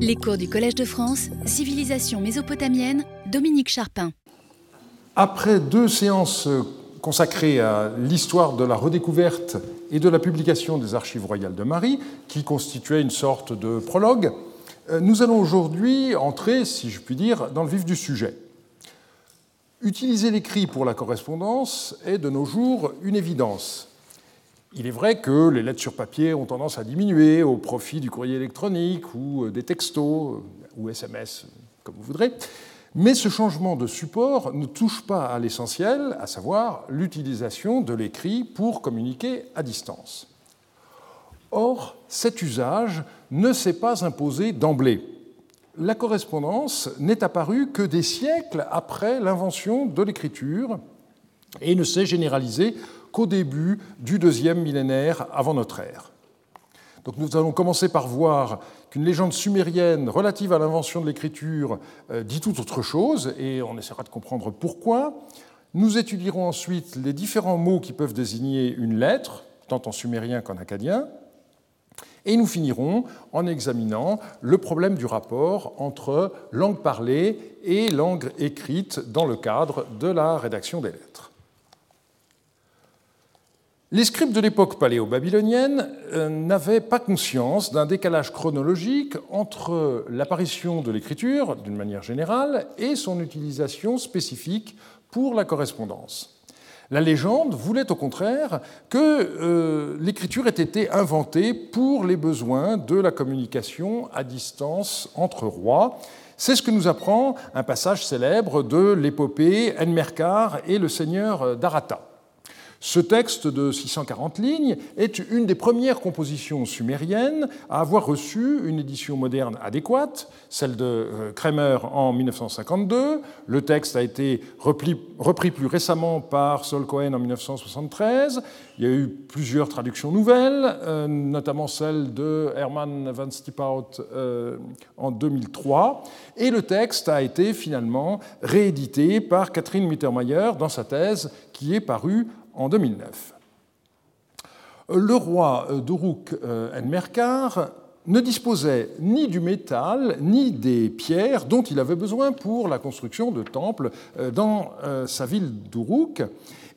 Les cours du Collège de France, Civilisation mésopotamienne, Dominique Charpin. Après deux séances consacrées à l'histoire de la redécouverte et de la publication des archives royales de Marie, qui constituaient une sorte de prologue, euh, nous allons aujourd'hui entrer, si je puis dire, dans le vif du sujet. Utiliser l'écrit pour la correspondance est de nos jours une évidence. Il est vrai que les lettres sur papier ont tendance à diminuer au profit du courrier électronique ou euh, des textos euh, ou SMS, comme vous voudrez, mais ce changement de support ne touche pas à l'essentiel, à savoir l'utilisation de l'écrit pour communiquer à distance. Or, cet usage ne s'est pas imposé d'emblée. La correspondance n'est apparue que des siècles après l'invention de l'écriture et ne s'est généralisée qu'au début du deuxième millénaire avant notre ère. Donc nous allons commencer par voir qu'une légende sumérienne relative à l'invention de l'écriture euh, dit tout autre chose, et on essaiera de comprendre pourquoi. Nous étudierons ensuite les différents mots qui peuvent désigner une lettre, tant en sumérien qu'en acadien, et nous finirons en examinant le problème du rapport entre langue parlée et langue écrite dans le cadre de la rédaction des lettres. Les scribes de l'époque paléo-babylonienne euh, n'avaient pas conscience d'un décalage chronologique entre l'apparition de l'écriture, d'une manière générale, et son utilisation spécifique pour la correspondance. La légende voulait au contraire que euh, l'écriture ait été inventée pour les besoins de la communication à distance entre rois. C'est ce que nous apprend un passage célèbre de l'épopée Enmerkar et le seigneur d'Arata. Ce texte de 640 lignes est une des premières compositions sumériennes à avoir reçu une édition moderne adéquate, celle de euh, Kremer en 1952. Le texte a été repris plus récemment par Sol Cohen en 1973. Il y a eu plusieurs traductions nouvelles, euh, notamment celle de Hermann van Stiphout euh, en 2003. Et le texte a été finalement réédité par Catherine Mittermeier dans sa thèse qui est parue en 2009. Le roi d'Uruk Enmerkar ne disposait ni du métal ni des pierres dont il avait besoin pour la construction de temples euh, dans euh, sa ville d'Uruk,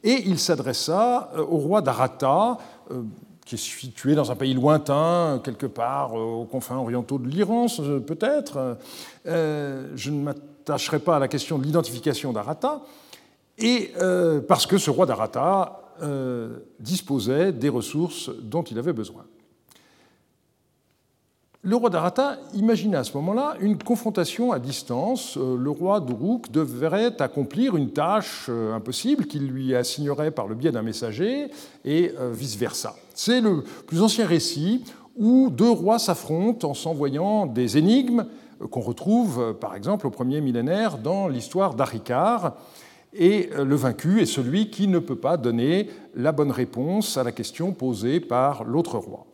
et il s'adressa euh, au roi d'Arata, qui est situé dans un pays lointain, quelque part aux confins orientaux de l'Iran, peut-être. Je ne m'attacherai pas à la question de l'identification d'Arata, et euh, parce que ce roi d'Arata euh, disposait des ressources dont il avait besoin. Le roi d'Arata imagina à ce moment-là une confrontation à distance. Euh, le roi d'Uruk devrait accomplir une tâche impossible qu'il lui assignerait par le biais d'un messager et vice-versa. C'est le plus ancien récit où deux rois s'affrontent en s'envoyant des énigmes qu'on retrouve par exemple au premier millénaire dans l'histoire d'Arikar et euh, le vaincu est celui qui ne peut pas donner la bonne réponse à la question posée par l'autre roi.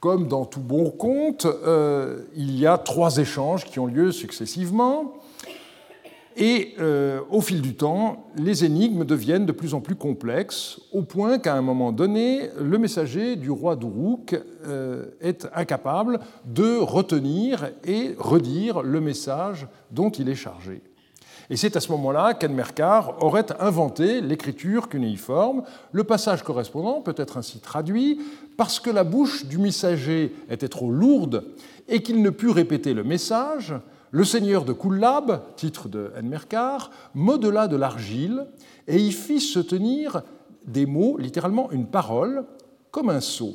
Comme dans tout bon conte, euh, il y a trois échanges qui ont lieu successivement, et euh, au fil du temps, les énigmes deviennent de plus en plus complexes, au point qu'à un moment donné, le messager du roi d'Uruk est incapable de retenir et redire le message dont il est chargé. Et c'est à ce moment-là qu'Enmerkar aurait inventé l'écriture cunéiforme. Le passage correspondant peut être ainsi traduit parce que la bouche du messager était trop lourde et qu'il ne put répéter le message. Le seigneur de Kullab, titre de Enmerkar, modela de l'argile et y fit se tenir des mots, littéralement une parole, comme un sceau.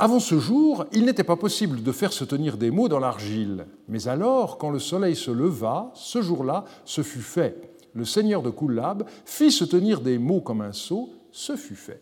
Avant ce jour, il n'était pas possible de faire se tenir des mots dans l'argile. Mais alors, quand le soleil se leva, ce jour-là, ce fut fait. Le seigneur de Kullab fit se tenir des mots comme un seau, ce fut fait.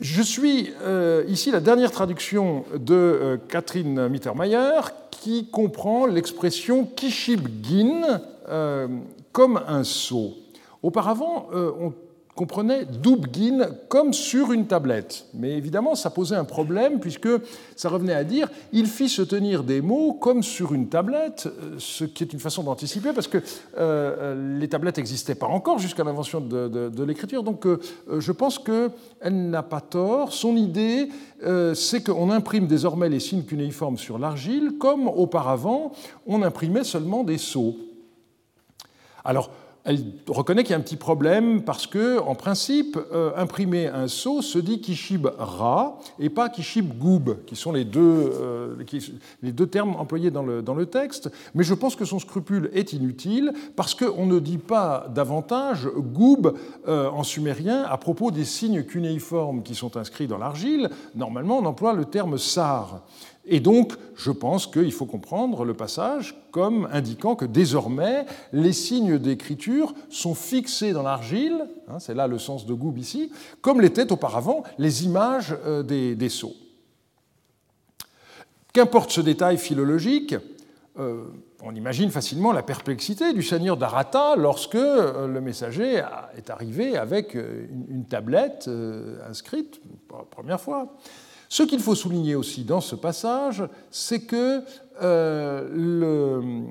Je suis euh, ici la dernière traduction de euh, Catherine Mittermeier qui comprend l'expression kishibgin euh, comme un seau. Auparavant, on comprenait Dubgin comme sur une tablette. Mais évidemment, ça posait un problème puisque ça revenait à dire il fit se tenir des mots comme sur une tablette, euh, ce qui est une façon d'anticiper parce que euh, les tablettes n'existaient pas encore jusqu'à l'invention de, l'écriture. Donc euh, je pense qu'elle n'a pas tort. Son idée, c'est qu'on imprime désormais les signes cunéiformes sur l'argile comme auparavant on imprimait seulement des sceaux. Alors, elle reconnaît qu'il y a un petit problème parce que, en principe, euh, imprimer un sceau se dit kishib ra et pas kishib goub, qui sont les deux, euh, les deux termes employés dans le, dans le, texte. Mais je pense que son scrupule est inutile parce qu'on ne dit pas davantage goub euh, en sumérien à propos des signes cunéiformes qui sont inscrits dans l'argile. Normalement, on emploie le terme sar. Et donc, je pense qu'il faut comprendre le passage comme indiquant que désormais, les signes d'écriture sont fixés dans l'argile, hein, c'est là le sens de Goub ici, comme l'étaient auparavant les images euh, des, sceaux. Qu'importe ce détail philologique, euh, on imagine facilement la perplexité du seigneur d'Arata lorsque euh, le messager est arrivé avec une tablette inscrite pour la première fois. Ce qu'il faut souligner aussi dans ce passage, c'est que euh, le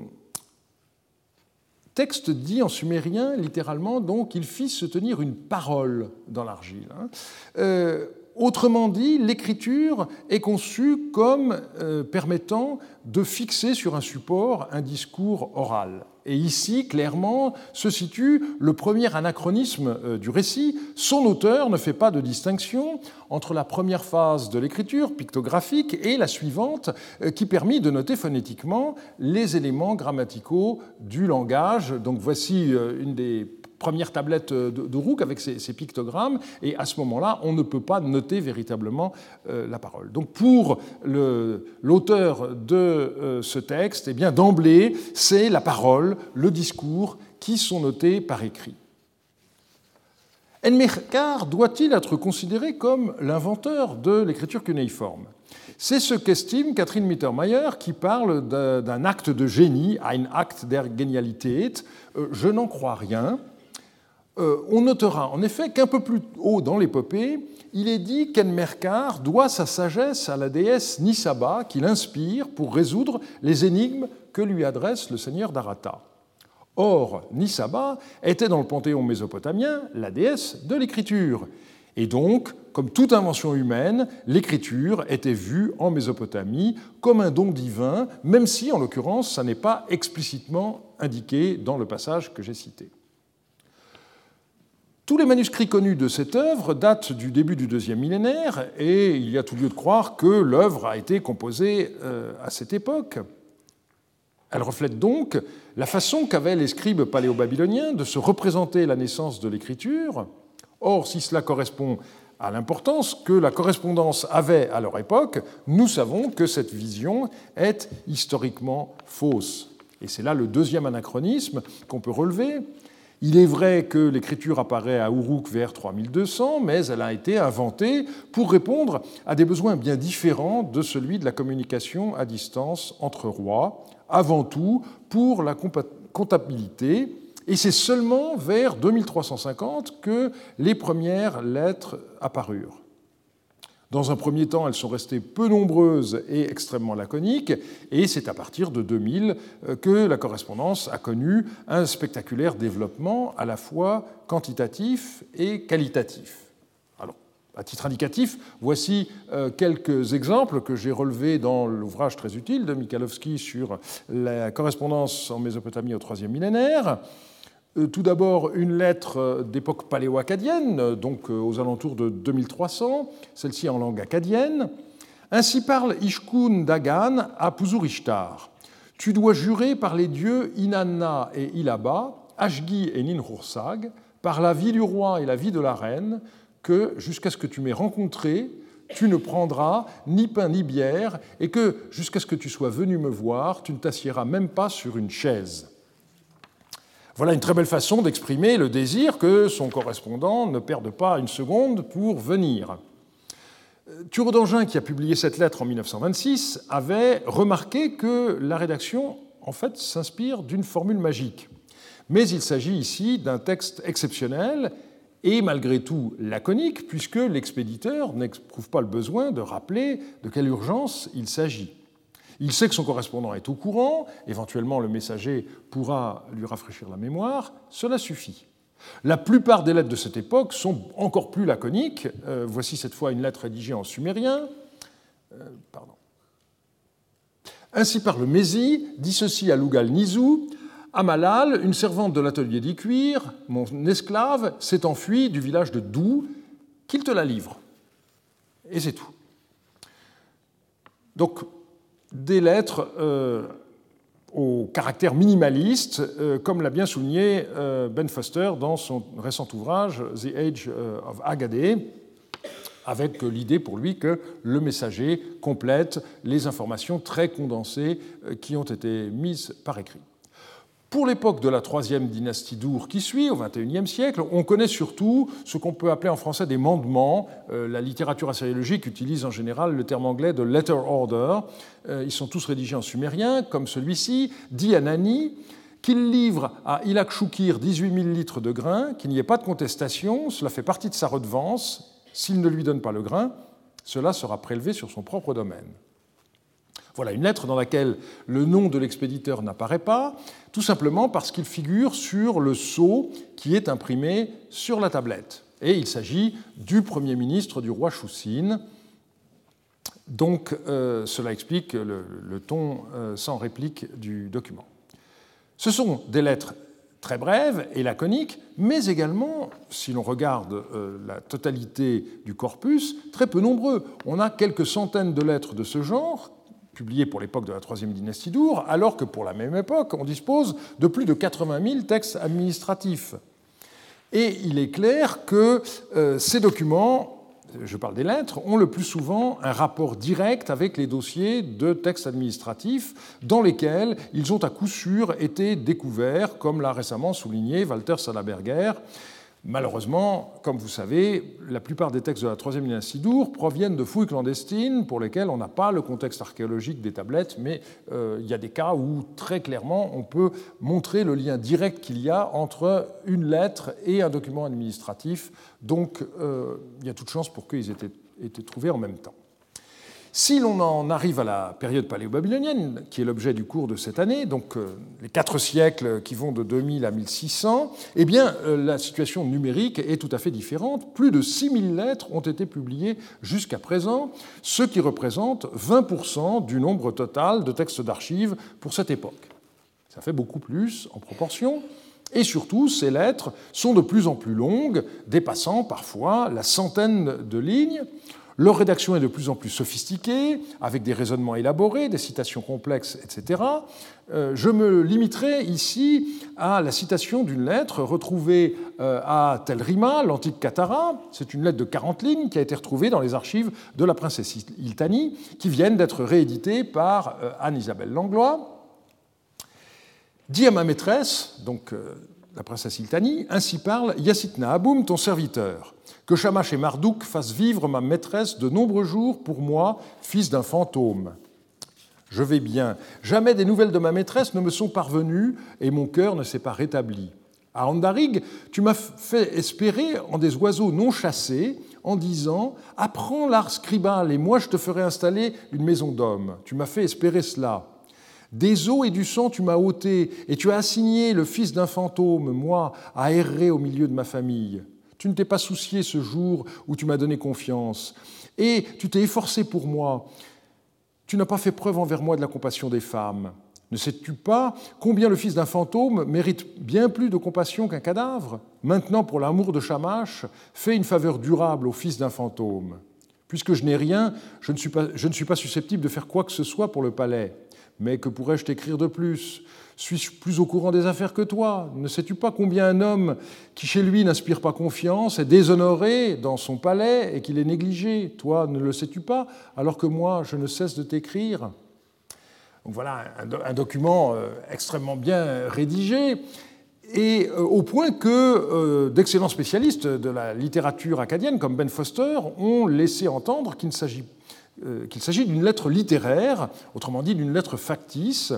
texte dit en sumérien littéralement donc il fit se tenir une parole dans l'argile. Hein. Euh, Autrement dit, l'écriture est conçue comme euh, permettant de fixer sur un support un discours oral. Et ici, clairement, se situe le premier anachronisme euh, du récit. Son auteur ne fait pas de distinction entre la première phase de l'écriture pictographique et la suivante, euh, qui permet de noter phonétiquement les éléments grammaticaux du langage. Donc voici une des première tablette de, Rook avec ses, pictogrammes, et à ce moment-là, on ne peut pas noter véritablement euh, la parole. Donc pour l'auteur de euh, ce texte, eh bien d'emblée, c'est la parole, le discours qui sont notés par écrit. Enmerkar doit-il être considéré comme l'inventeur de l'écriture cunéiforme? C'est ce qu'estime Catherine Mittermeier qui parle d'un acte de génie, ein Akt der Genialität. Euh, je n'en crois rien. Euh, on notera en effet qu'un peu plus haut dans l'épopée, il est dit qu'Enmerkar doit sa sagesse à la déesse Nisaba qui l'inspire pour résoudre les énigmes que lui adresse le seigneur d'Arata. Or, Nisaba était dans le panthéon mésopotamien la déesse de l'écriture. Et donc, comme toute invention humaine, l'écriture était vue en Mésopotamie comme un don divin, même si, en l'occurrence, ça n'est pas explicitement indiqué dans le passage que j'ai cité. Tous les manuscrits connus de cette œuvre datent du début du deuxième millénaire et il y a tout lieu de croire que l'œuvre a été composée euh, à cette époque. Elle reflète donc la façon qu'avaient les scribes paléo-babyloniens de se représenter la naissance de l'écriture. Or, si cela correspond à l'importance que la correspondance avait à leur époque, nous savons que cette vision est historiquement fausse. Et c'est là le deuxième anachronisme qu'on peut relever. Il est vrai que l'écriture apparaît à Uruk vers 3200, mais elle a été inventée pour répondre à des besoins bien différents de celui de la communication à distance entre rois, avant tout pour la comptabilité, et c'est seulement vers 2350 que les premières lettres apparurent. Dans un premier temps, elles sont restées peu nombreuses et extrêmement laconiques, et c'est à partir de 2000 euh, que la correspondance a connu un spectaculaire développement à la fois quantitatif et qualitatif. Alors, à titre indicatif, voici euh, quelques exemples que j'ai relevés dans l'ouvrage très utile de Michalowski sur la correspondance en Mésopotamie au troisième millénaire. Euh, tout d'abord, une lettre euh, d'époque paléo-acadienne, euh, donc aux alentours de 2300, celle-ci en langue acadienne. Ainsi parle Ishkun Dagan à Puzurishtar. Tu dois jurer par les dieux Inanna et Ilaba, Ashgi et Ninhursag, par la vie du roi et la vie de la reine, que jusqu'à ce que tu m'aies rencontré, tu ne prendras ni pain ni bière, et que jusqu'à ce que tu sois venu me voir, tu ne t'assiéras même pas sur une chaise. Voilà une très belle façon d'exprimer le désir que son correspondant ne perde pas une seconde pour venir. Thureau d'Angin, qui a publié cette lettre en 1926, avait remarqué que la rédaction, en fait, s'inspire d'une formule magique. Mais il s'agit ici d'un texte exceptionnel et malgré tout laconique, puisque l'expéditeur n'éprouve pas le besoin de rappeler de quelle urgence il s'agit. Il sait que son correspondant est au courant, éventuellement le messager pourra lui rafraîchir la mémoire, cela suffit. La plupart des lettres de cette époque sont encore plus laconiques. Euh, voici cette fois une lettre rédigée en sumérien. Euh, pardon. Ainsi parle Mézi, dit ceci à Lugal Nizou Amalal, une servante de l'atelier d'Icuir, mon esclave, s'est enfuie du village de Dou, qu'il te la livre. Et c'est tout. Donc, des lettres euh, au caractère minimaliste, euh, comme l'a bien souligné euh, Ben Foster dans son récent ouvrage The Age of Agade, avec l'idée pour lui que le messager complète les informations très condensées qui ont été mises par écrit. Pour l'époque de la troisième dynastie d'Our qui suit, au XXIe siècle, on connaît surtout ce qu'on peut appeler en français des mandements. Euh, la littérature assyriologique utilise en général le terme anglais de letter order. Euh, ils sont tous rédigés en sumérien, comme celui-ci, dit Anani, qu'il livre à Ilak Shukir 18 000 litres de grain, qu'il n'y ait pas de contestation, cela fait partie de sa redevance. S'il ne lui donne pas le grain, cela sera prélevé sur son propre domaine. Voilà une lettre dans laquelle le nom de l'expéditeur n'apparaît pas, tout simplement parce qu'il figure sur le sceau qui est imprimé sur la tablette. Et il s'agit du Premier ministre du roi Choussine. Donc euh, cela explique le, ton euh, sans réplique du document. Ce sont des lettres très brèves et laconiques, mais également, si l'on regarde euh, la totalité du corpus, très peu nombreux. On a quelques centaines de lettres de ce genre publié pour l'époque de la troisième dynastie d'Our, alors que pour la même époque, on dispose de plus de 80 000 textes administratifs. Et il est clair que euh, ces documents, je parle des lettres, ont le plus souvent un rapport direct avec les dossiers de textes administratifs dans lesquels ils ont à coup sûr été découverts, comme l'a récemment souligné Walter Salaberger Malheureusement, comme vous savez, la plupart des textes de la troisième dynastie d'Our proviennent de fouilles clandestines pour lesquelles on n'a pas le contexte archéologique des tablettes, mais euh, il y a des cas où très clairement on peut montrer le lien direct qu'il y a entre une lettre et un document administratif. Donc euh, il y a toute chance pour qu'ils aient été trouvés en même temps. Si l'on en arrive à la période paléo-babylonienne, qui est l'objet du cours de cette année, donc euh, les quatre siècles qui vont de 2000 à 1600, eh bien, euh, la situation numérique est tout à fait différente. Plus de 6000 lettres ont été publiées jusqu'à présent, ce qui représente 20% du nombre total de textes d'archives pour cette époque. Ça fait beaucoup plus en proportion. Et surtout, ces lettres sont de plus en plus longues, dépassant parfois la centaine de lignes. Leur rédaction est de plus en plus sophistiquée, avec des raisonnements élaborés, des citations complexes, etc. Euh, je me limiterai ici à la citation d'une lettre retrouvée euh, à Tel Rima, l'antique Katara. C'est une lettre de 40 lignes qui a été retrouvée dans les archives de la princesse Iltani, qui viennent d'être rééditées par euh, Anne-Isabelle Langlois. Dis à ma maîtresse, donc la princesse Iltani, ainsi parle Yassitna Aboum, ton serviteur. Que Shamash et Marduk fassent vivre ma maîtresse de nombreux jours pour moi, fils d'un fantôme. Je vais bien. Jamais des nouvelles de ma maîtresse ne me sont parvenues et mon cœur ne s'est pas rétabli. À Andarig, tu m'as fait espérer en des oiseaux non chassés, en disant Apprends l'art scribal et moi je te ferai installer une maison d'homme. Tu m'as fait espérer cela. Des eaux et du sang tu m'as ôté, et tu as assigné le fils d'un fantôme, moi, à errer au milieu de ma famille. Tu ne t'es pas soucié ce jour où tu m'as donné confiance. Et tu t'es efforcé pour moi. Tu n'as pas fait preuve envers moi de la compassion des femmes. Ne sais-tu pas combien le fils d'un fantôme mérite bien plus de compassion qu'un cadavre? Maintenant, pour l'amour de Shamash, fais une faveur durable au fils d'un fantôme. Puisque je n'ai rien, je ne, suis pas, je ne suis pas susceptible de faire quoi que ce soit pour le palais. Mais que pourrais-je t'écrire de plus? Suis-je plus au courant des affaires que toi? Ne sais-tu pas combien un homme qui chez lui n'inspire pas confiance est déshonoré dans son palais et qu'il est négligé? Toi, ne le sais-tu pas? Alors que moi, je ne cesse de t'écrire. Donc voilà un, document euh, extrêmement bien rédigé et euh, au point que euh, d'excellents spécialistes de la littérature acadienne, comme Ben Foster, ont laissé entendre qu'il s'agit qu'il s'agit d'une lettre littéraire, autrement dit d'une lettre factice,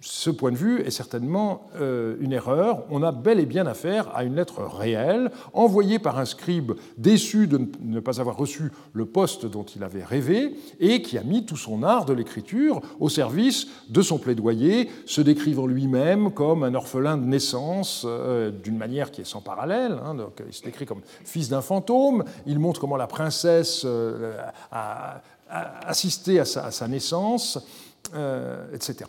ce point de vue est certainement euh, une erreur. On a bel et bien affaire à une lettre réelle, envoyée par un scribe déçu de ne pas avoir reçu le poste dont il avait rêvé, et qui a mis tout son art de l'écriture au service de son plaidoyer, se décrivant lui-même comme un orphelin de naissance, euh, d'une manière qui est sans parallèle. Hein. il se décrit comme fils d'un fantôme, il montre comment la princesse euh, a, assisté à sa, naissance, etc.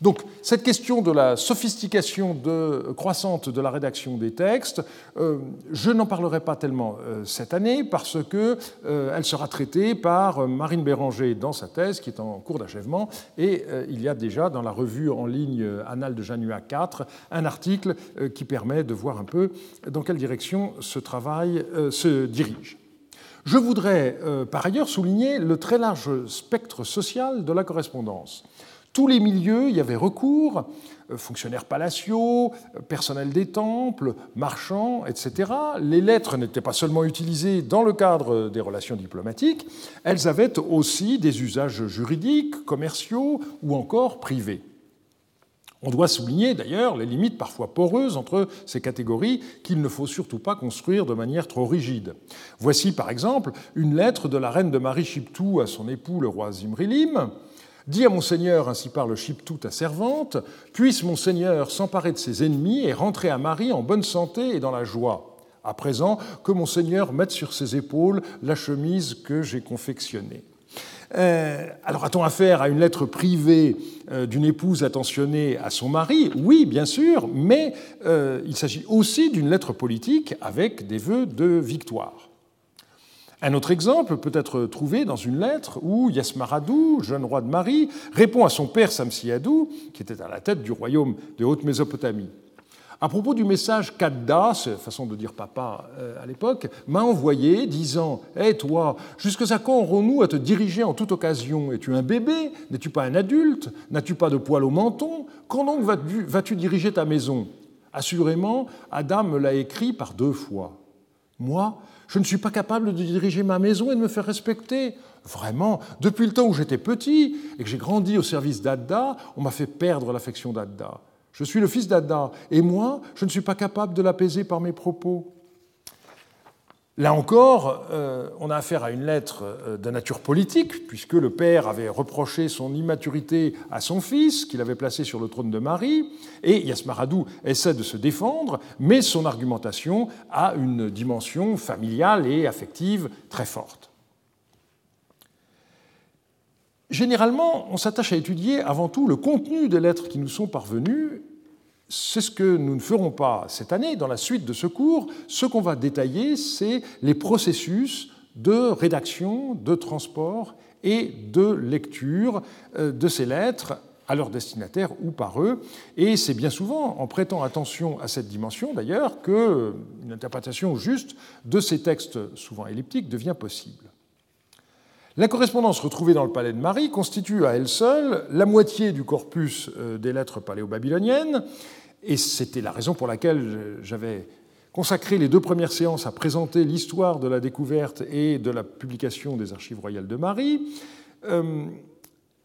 Donc cette question de la sophistication de, croissante de la rédaction des textes, euh, je n'en parlerai pas tellement euh, cette année parce euh, sera traitée par Marine Béranger dans sa thèse qui est en cours d'achèvement et il y a déjà dans la revue en ligne Annales de Janua 4 un article qui permet de voir un peu dans quelle direction ce travail se dirige. Je voudrais par ailleurs souligner le très large spectre social de la correspondance tous les milieux y avaient recours, euh, fonctionnaires palatiaux, euh, personnel des temples, marchands, etc. Les lettres n'étaient pas seulement utilisées dans le cadre des relations diplomatiques, elles avaient aussi des usages juridiques, commerciaux ou encore privés. On doit souligner d'ailleurs les limites parfois poreuses entre ces catégories qu'il ne faut surtout pas construire de manière trop rigide. Voici par exemple une lettre de la reine de Marie Chiptou à son époux le roi Zimrilim, Dis à Monseigneur, ainsi parle Chiptou, ta servante, puisse Monseigneur s'emparer de ses ennemis et rentrer à Marie en bonne santé et dans la joie. À présent, que Monseigneur mette sur ses épaules la chemise que j'ai confectionnée. Euh, alors a-t-on affaire à une lettre privée euh, d'une épouse attentionnée à son mari? Oui, bien sûr, mais euh, il s'agit aussi d'une lettre politique avec des vœux de victoire. Un autre exemple peut être trouvé dans une lettre où Yasmaradou, jeune roi de Marie, répond à son père Samsiadou, qui était à la tête du royaume de Haute-Mésopotamie. À propos du message qu'Adda, façon de dire papa euh, à l'époque, m'a envoyé disant Hé toi, jusqu'à quand aurons-nous à te diriger en toute occasion? Es-tu un bébé? N'es-tu pas un adulte? N'as-tu pas de poils au menton? Quand donc vas-tu diriger ta maison? Assurément, Adam me l'a écrit par deux fois. Moi, je ne suis pas capable de diriger ma maison et de me faire respecter. Vraiment, depuis le temps où j'étais petit et que j'ai grandi au service d'Adda, on m'a fait perdre l'affection d'Adda. Je suis le fils d'Adda, et moi, je ne suis pas capable de l'apaiser par mes propos. Là encore, euh, on a affaire à une lettre euh, de nature politique, puisque le père avait reproché son immaturité à son fils, qu'il avait placé sur le trône de Marie, et Yasmaradou essaie de se défendre, mais son argumentation a une dimension familiale et affective très forte. Généralement, on s'attache à étudier avant tout le contenu des lettres qui nous sont parvenues c'est ce que nous ne ferons pas cette année dans la suite de ce cours. Ce qu'on va détailler, c'est les processus de rédaction, de transport et de lecture euh, de ces lettres à leurs destinataires ou par eux. Et c'est bien souvent en prêtant attention à cette dimension, d'ailleurs, qu'une interprétation juste de ces textes, souvent elliptiques, devient possible. La correspondance retrouvée dans le palais de Marie constitue à elle seule la moitié du corpus euh, des lettres paléo-babyloniennes, et c'était la raison pour laquelle j'avais consacré les deux premières séances à présenter l'histoire de la découverte et de la publication des archives royales de Marie. Euh,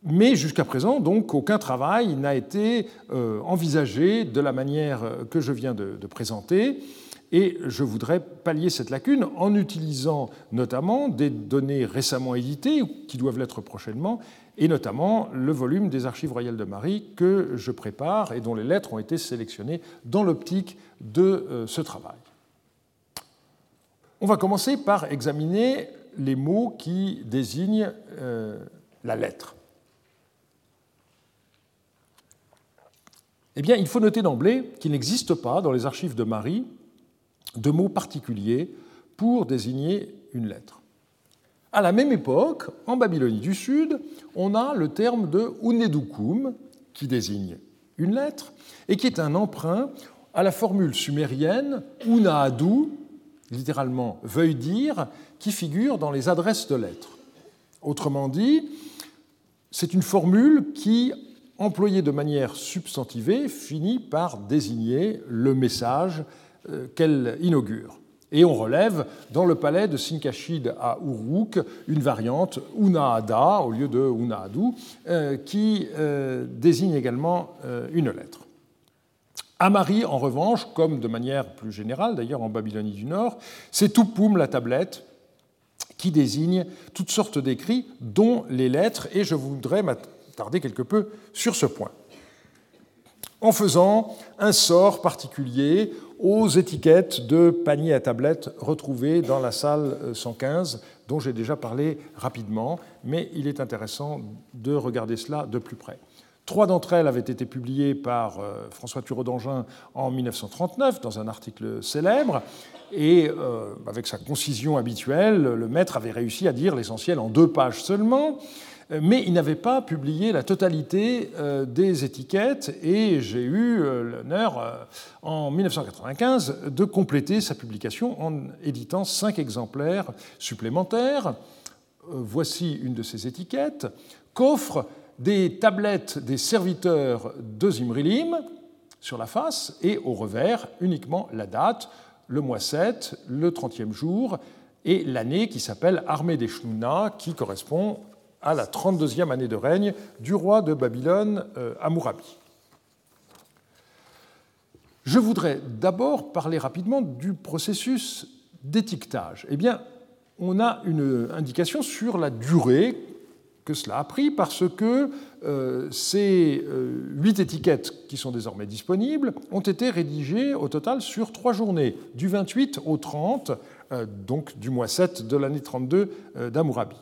mais jusqu'à présent, aucun travail n'a été euh, envisagé de la manière que je viens de présenter. Et je voudrais pallier cette lacune en utilisant notamment des données récemment éditées, qui doivent l'être prochainement, et notamment le volume des Archives royales de Marie que je prépare et dont les lettres ont été sélectionnées dans l'optique de euh, ce travail. On va commencer par examiner les mots qui désignent euh, la lettre. Eh bien, il faut noter d'emblée qu'il n'existe pas dans les archives de Marie de mots particuliers pour désigner une lettre. À la même époque, en Babylonie du Sud, on a le terme de unedukum, qui désigne une lettre, et qui est un emprunt à la formule sumérienne unaadu, littéralement veuille dire, qui figure dans les adresses de lettres. Autrement dit, c'est une formule qui, employée de manière substantivée, finit par désigner le message qu'elle inaugure. Et on relève dans le palais de Sinkashid à Uruk une variante Unaada au lieu de Unaadu euh, qui euh, désigne également euh, une lettre. Amari, en revanche, comme de manière plus générale d'ailleurs en Babylonie du Nord, c'est Tupum la tablette qui désigne toutes sortes d'écrits, dont les lettres, et je voudrais m'attarder quelque peu sur ce point en faisant un sort particulier aux étiquettes de paniers à tablettes retrouvées dans la salle 115, dont j'ai déjà parlé rapidement, mais il est intéressant de regarder cela de plus près. Trois d'entre elles avaient été publiées par euh, François Thureau d'Angin en 1939 dans un article célèbre, et euh, avec sa concision habituelle, le maître avait réussi à dire l'essentiel en deux pages seulement mais il n'avait pas publié la totalité euh, des étiquettes et j'ai eu euh, l'honneur euh, en 1995 de compléter sa publication en éditant cinq exemplaires supplémentaires. Voici une de ces étiquettes qu'offre des tablettes des serviteurs de Zimrilim sur la face et au revers uniquement la date, le mois 7, le 30e jour et l'année qui s'appelle Armée des Shnouna qui correspond à la 32e année de règne du roi de Babylone, euh, Amurabi. Je voudrais d'abord parler rapidement du processus d'étiquetage. Eh bien, on a une indication sur la durée que cela a pris parce que euh, ces euh, huit étiquettes qui sont désormais disponibles ont été rédigées au total sur trois journées, du 28 au 30, donc du mois 7 de l'année 32 d'Amurabi.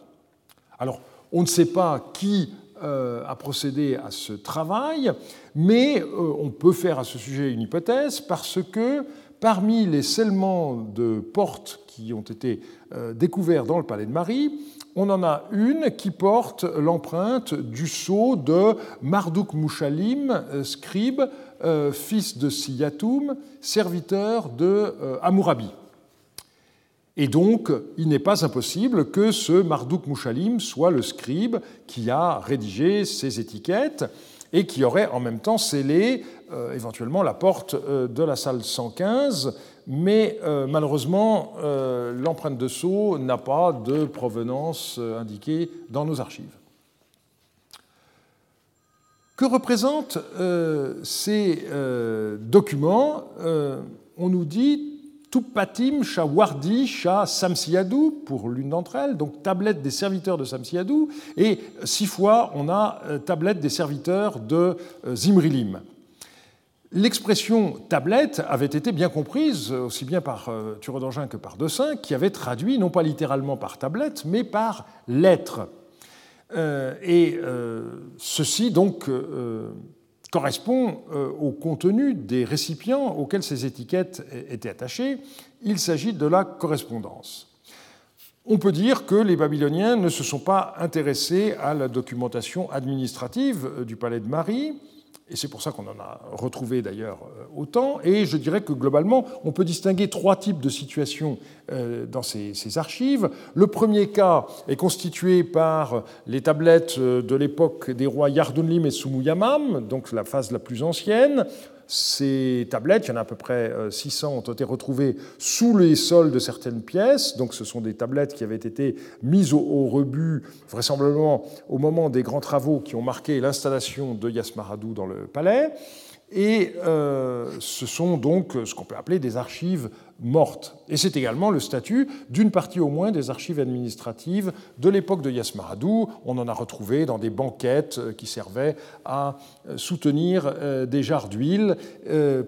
Alors, on ne sait pas qui euh, a procédé à ce travail, mais euh, on peut faire à ce sujet une hypothèse parce que parmi les scellements de portes qui ont été euh, découverts dans le palais de Marie, on en a une qui porte l'empreinte du sceau de Marduk Mushalim, scribe, fils de Siyatoum, serviteur de Amurabi. Et donc, il n'est pas impossible que ce Marduk Mushalim soit le scribe qui a rédigé ces étiquettes et qui aurait en même temps scellé euh, éventuellement la porte euh, de la salle 115, mais euh, malheureusement, l'empreinte de sceau n'a pas de provenance indiquée dans nos archives. Que représentent ces documents? On nous dit Tupatim Shawardi Shah Samsiadou, pour l'une d'entre elles, donc tablette des serviteurs de Samsiadou, et six fois on a euh, tablette des serviteurs de euh, Zimrilim. L'expression tablette avait été bien comprise aussi bien par euh, d'Angin que par Dessin, qui avait traduit non pas littéralement par tablette, mais par lettre. et ceci donc correspond euh, au contenu des récipients auxquels ces étiquettes étaient attachées. Il s'agit de la correspondance. On peut dire que les Babyloniens ne se sont pas intéressés à la documentation administrative euh, du palais de Marie, et c'est pour ça qu'on en a retrouvé d'ailleurs euh, autant. Et je dirais que globalement, on peut distinguer trois types de situations euh, dans ces, archives. Le premier cas est constitué par les tablettes euh, de l'époque des rois Yardunlim et Sumuyamam, donc la phase la plus ancienne. Ces tablettes, il y en a à peu près 600, ont été retrouvées sous les sols de certaines pièces. Donc ce sont des tablettes qui avaient été mises au, rebut, vraisemblablement au moment des grands travaux qui ont marqué l'installation de Yasmaradou dans le palais. Et euh, ce sont donc ce qu'on peut appeler des archives mortes. Et c'est également le statut d'une partie au moins des archives administratives de l'époque de Yasmaradou. On en a retrouvé dans des banquettes euh, qui servaient à euh, soutenir des jarres d'huile,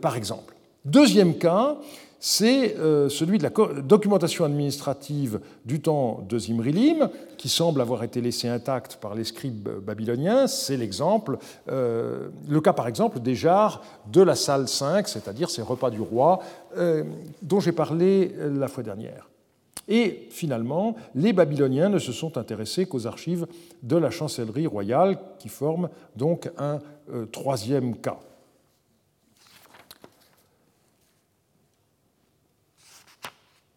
par exemple. Deuxième cas, c'est euh, celui de la documentation administrative du temps de Zimrilim, qui semble avoir été laissé intact par les scribes babyloniens. C'est l'exemple, euh, le cas par exemple des jarres de la salle 5, c'est-à-dire ces repas du roi euh, dont j'ai parlé la fois dernière. Et finalement, les Babyloniens ne se sont intéressés qu'aux archives de la chancellerie royale, qui forment donc un troisième cas.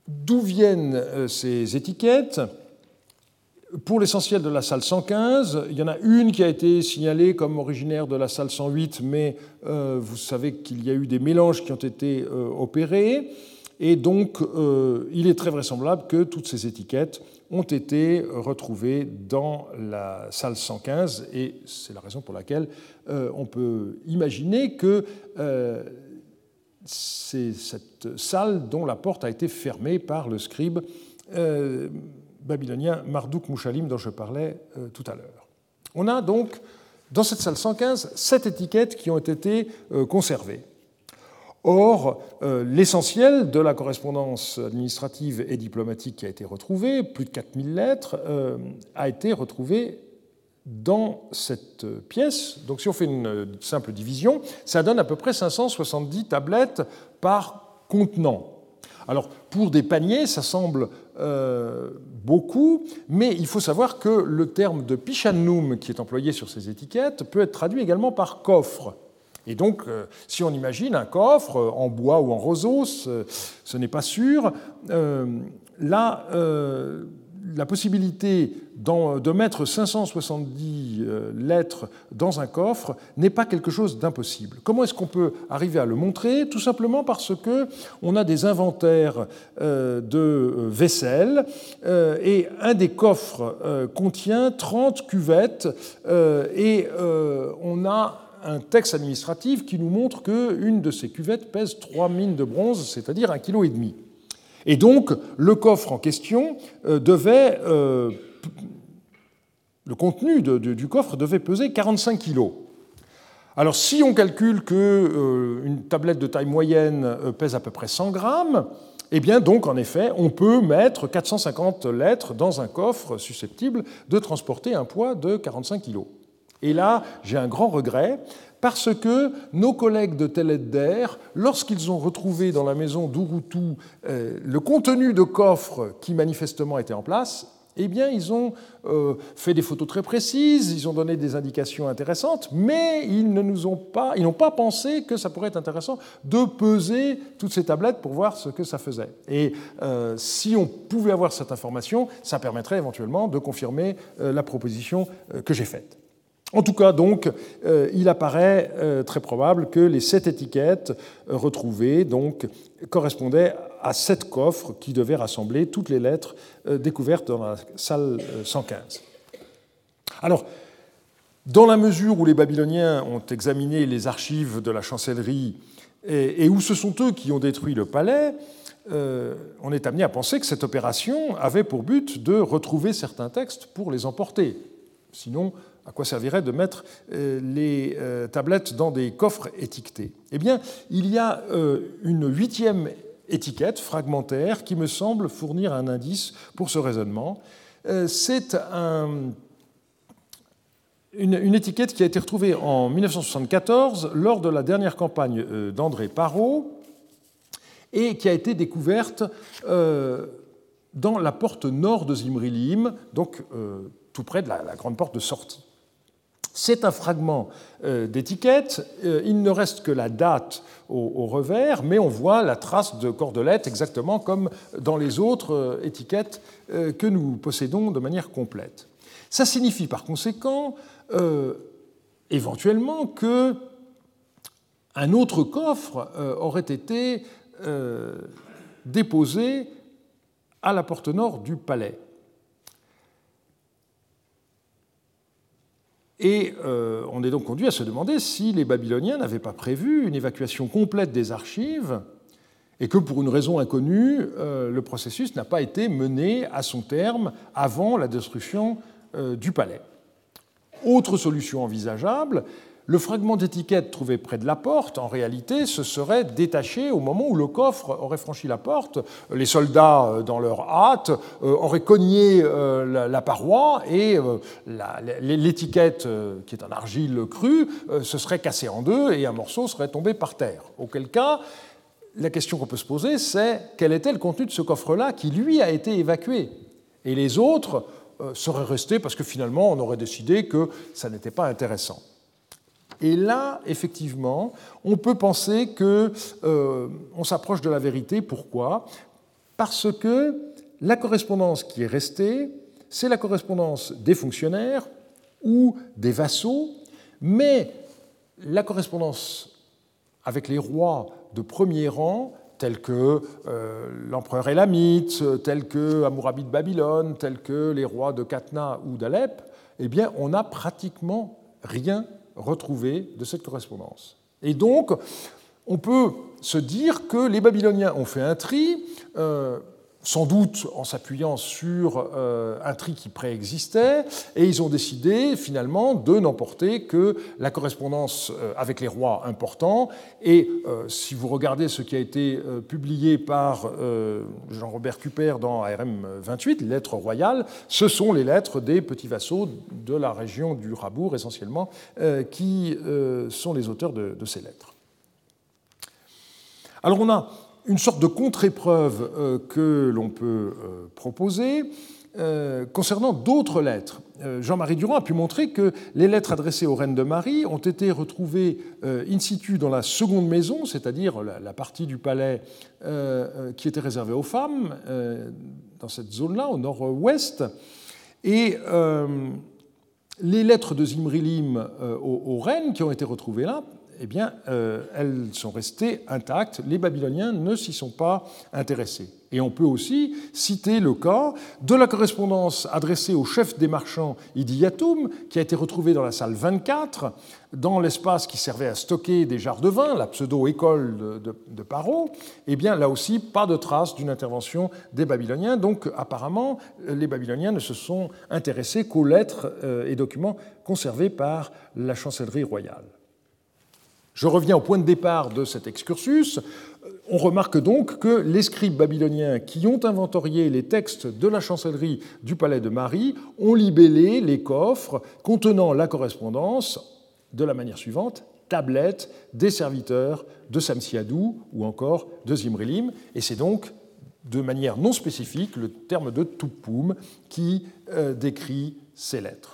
D'où viennent euh, ces étiquettes? Pour l'essentiel de la salle 115, il y en a une qui a été signalée comme originaire de la salle 108, mais euh, vous savez qu'il y a eu des mélanges qui ont été euh, opérés. et donc il est très vraisemblable que toutes ces étiquettes ont été retrouvées dans la salle 115, et c'est la raison pour laquelle on peut imaginer que c'est cette salle dont la porte a été fermée par le scribe babylonien Marduk Mouchalim dont je parlais tout à l'heure. On a donc dans cette salle 115 sept étiquettes qui ont été euh, conservées. Or, euh, l'essentiel de la correspondance administrative et diplomatique qui a été retrouvée, plus de 4000 lettres, euh, a été retrouvé dans cette pièce. Donc si on fait une simple division, ça donne à peu près 570 tablettes par contenant. Alors pour des paniers, ça semble euh, beaucoup, mais il faut savoir que le terme de pichanum qui est employé sur ces étiquettes peut être traduit également par coffre. Et donc, euh, si on imagine un coffre en bois ou en roseau, ce, n'est pas sûr. Euh, là, la possibilité de mettre 570 euh, lettres dans un coffre n'est pas quelque chose d'impossible. Comment est-ce qu'on peut arriver à le montrer? Tout simplement parce que on a des inventaires euh, de euh, vaisselle et un des coffres contient 30 cuvettes et on a un texte administratif qui nous montre qu'une de ces cuvettes pèse 3 mines de bronze, c'est-à-dire un kilo et demi. Et donc, le coffre en question euh, devait. Euh, le contenu du coffre devait peser 45 kg. Alors, si on calcule qu'une euh, tablette de taille moyenne pèse à peu près 100 grammes, eh bien, donc, en effet, on peut mettre 450 lettres dans un coffre susceptible de transporter un poids de 45 kg. Et là, j'ai un grand regret, parce que nos collègues de Teledder, lorsqu'ils ont retrouvé dans la maison d'Urutu euh, le contenu de coffre qui manifestement était en place, eh bien, ils ont euh, fait des photos très précises, ils ont donné des indications intéressantes, mais ils ne nous ont pas, ils n'ont pas pensé que ça pourrait être intéressant de peser toutes ces tablettes pour voir ce que ça faisait. Et euh, si on pouvait avoir cette information, ça permettrait éventuellement de confirmer la proposition que j'ai faite. En tout cas, donc, euh, il apparaît euh, très probable que les sept étiquettes euh, retrouvées donc, correspondaient à sept coffres qui devaient rassembler toutes les lettres découvertes dans la salle 115. Alors, dans la mesure où les Babyloniens ont examiné les archives de la chancellerie et, où ce sont eux qui ont détruit le palais, on est amené à penser que cette opération avait pour but de retrouver certains textes pour les emporter. Sinon, à quoi servirait de mettre euh, les euh, tablettes dans des coffres étiquetés Eh bien, il y a euh, une huitième étiquette fragmentaire qui me semble fournir un indice pour ce raisonnement. C'est une, étiquette qui a été retrouvée en 1974 lors de la dernière campagne d'André Parot et qui a été découverte dans la porte nord de Zimrilim, donc tout près de la grande porte de sortie. C'est un fragment euh, d'étiquette. Euh, il ne reste que la date au, revers, mais on voit la trace de cordelette exactement comme dans les autres euh, étiquettes que nous possédons de manière complète. Ça signifie par conséquent éventuellement que un autre coffre aurait été déposé à la porte nord du palais. Et euh, on est donc conduit à se demander si les Babyloniens n'avaient pas prévu une évacuation complète des archives et que pour une raison inconnue, euh, le processus n'a pas été mené à son terme avant la destruction euh, du palais. Autre solution envisageable, le fragment d'étiquette trouvé près de la porte, en réalité, se serait détaché au moment où le coffre aurait franchi la porte. Les soldats, euh, dans leur hâte, euh, auraient cogné euh, la paroi et l'étiquette, qui est en argile crue, se serait cassée en deux et un morceau serait tombé par terre. Auquel cas, la question qu'on peut se poser, c'est quel était le contenu de ce coffre-là qui, lui, a été évacué? Et les autres seraient restés parce que finalement, on aurait décidé que ça n'était pas intéressant. Et là, effectivement, on peut penser qu'on euh, s'approche de la vérité. Pourquoi? Parce que la correspondance qui est restée, c'est la correspondance des fonctionnaires ou des vassaux, mais la correspondance avec les rois de premier rang, tels que l'empereur Elamite, tels que Hammurabi de Babylone, tels que les rois de Katna ou d'Alep, eh bien, on n'a pratiquement rien retrouvé de cette correspondance. Et donc, on peut se dire que les Babyloniens ont fait un tri, euh, sans doute en s'appuyant sur euh, un tri qui préexistait, et ils ont décidé finalement de n'emporter que la correspondance euh, avec les rois importants. Et si vous regardez ce qui a été publié par Jean-Robert Cuper dans ARM 28, les lettres royales, ce sont les lettres des petits vassaux de la région du Rabour essentiellement qui sont les auteurs de ces lettres. Alors on a une sorte de contre-épreuve euh, que l'on peut euh, proposer euh, concernant d'autres lettres. Jean-Marie Durand a pu montrer que les lettres adressées aux reines de Marie ont été retrouvées in situ dans la seconde maison, c'est-à-dire la partie du palais qui était réservée aux femmes, dans cette zone-là, au nord-ouest. Et les lettres de Zimrilim aux reines qui ont été retrouvées là eh bien, euh, elles sont restées intactes. Les Babyloniens ne s'y sont pas intéressés. Et on peut aussi citer le cas de la correspondance adressée au chef des marchands Idiatum, qui a été retrouvée dans la salle 24, dans l'espace qui servait à stocker des jarres de vin, la pseudo-école de, Paro. Eh bien, là aussi, pas de trace d'une intervention des Babyloniens. Donc, apparemment, les Babyloniens ne se sont intéressés qu'aux lettres euh, et documents conservés par la chancellerie royale. Je reviens au point de départ de cet excursus. On remarque donc que les scribes babyloniens qui ont inventorié les textes de la chancellerie du palais de Marie ont libellé les coffres contenant la correspondance de la manière suivante tablette des serviteurs de Samsiadou ou encore de Zimrilim, et c'est donc de manière non spécifique le terme de Tupum qui euh, décrit ces lettres.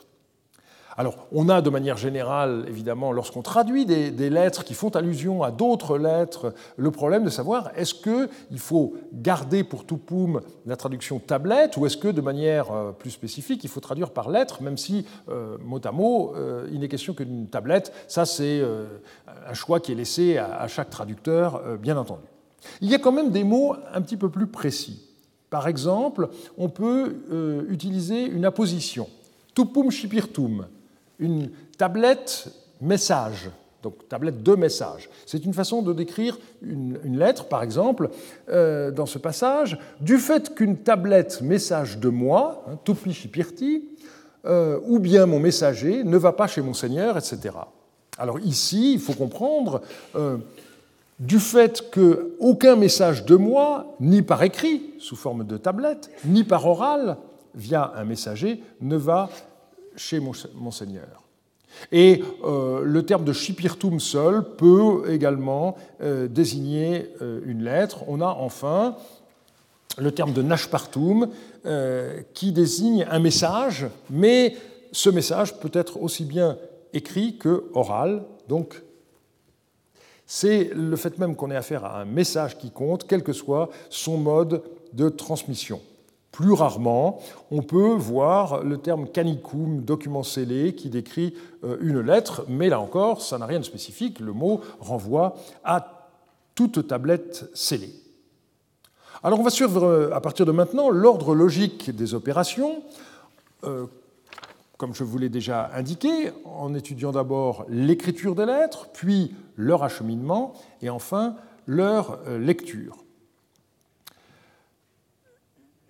Alors, on a de manière générale, évidemment, lorsqu'on traduit des, lettres qui font allusion à d'autres lettres, le problème de savoir est-ce qu'il faut garder pour Tupum la traduction tablette ou est-ce que, de manière euh, plus spécifique, il faut traduire par lettre, même si, euh, mot à mot, euh, il n'est question que d'une tablette. Ça, c'est un choix qui est laissé à, chaque traducteur, bien entendu. Il y a quand même des mots un petit peu plus précis. Par exemple, on peut utiliser une apposition. Tupum shipirtum, une tablette message, donc tablette de message. C'est une façon de décrire une, lettre, par exemple, euh, dans ce passage, du fait qu'une tablette message de moi, hein, euh, ou bien mon messager ne va pas chez mon seigneur, etc. Alors ici, il faut comprendre, euh, du fait qu'aucun message de moi, ni par écrit, sous forme de tablette, ni par oral, via un messager, ne va chez Monseigneur. Et euh, le terme de shipirtum seul peut également euh, désigner euh, une lettre. On a enfin le terme de nashpartum qui désigne un message, mais ce message peut être aussi bien écrit que oral. Donc, c'est le fait même qu'on ait affaire à un message qui compte, quel que soit son mode de transmission. Plus rarement, on peut voir le terme canicum, document scellé, qui décrit euh, une lettre, mais là encore, ça n'a rien de spécifique, le mot renvoie à toute tablette scellée. Alors on va suivre euh, à partir de maintenant l'ordre logique des opérations, euh, comme je vous l'ai déjà indiqué, en étudiant d'abord l'écriture des lettres, puis leur acheminement, et enfin leur lecture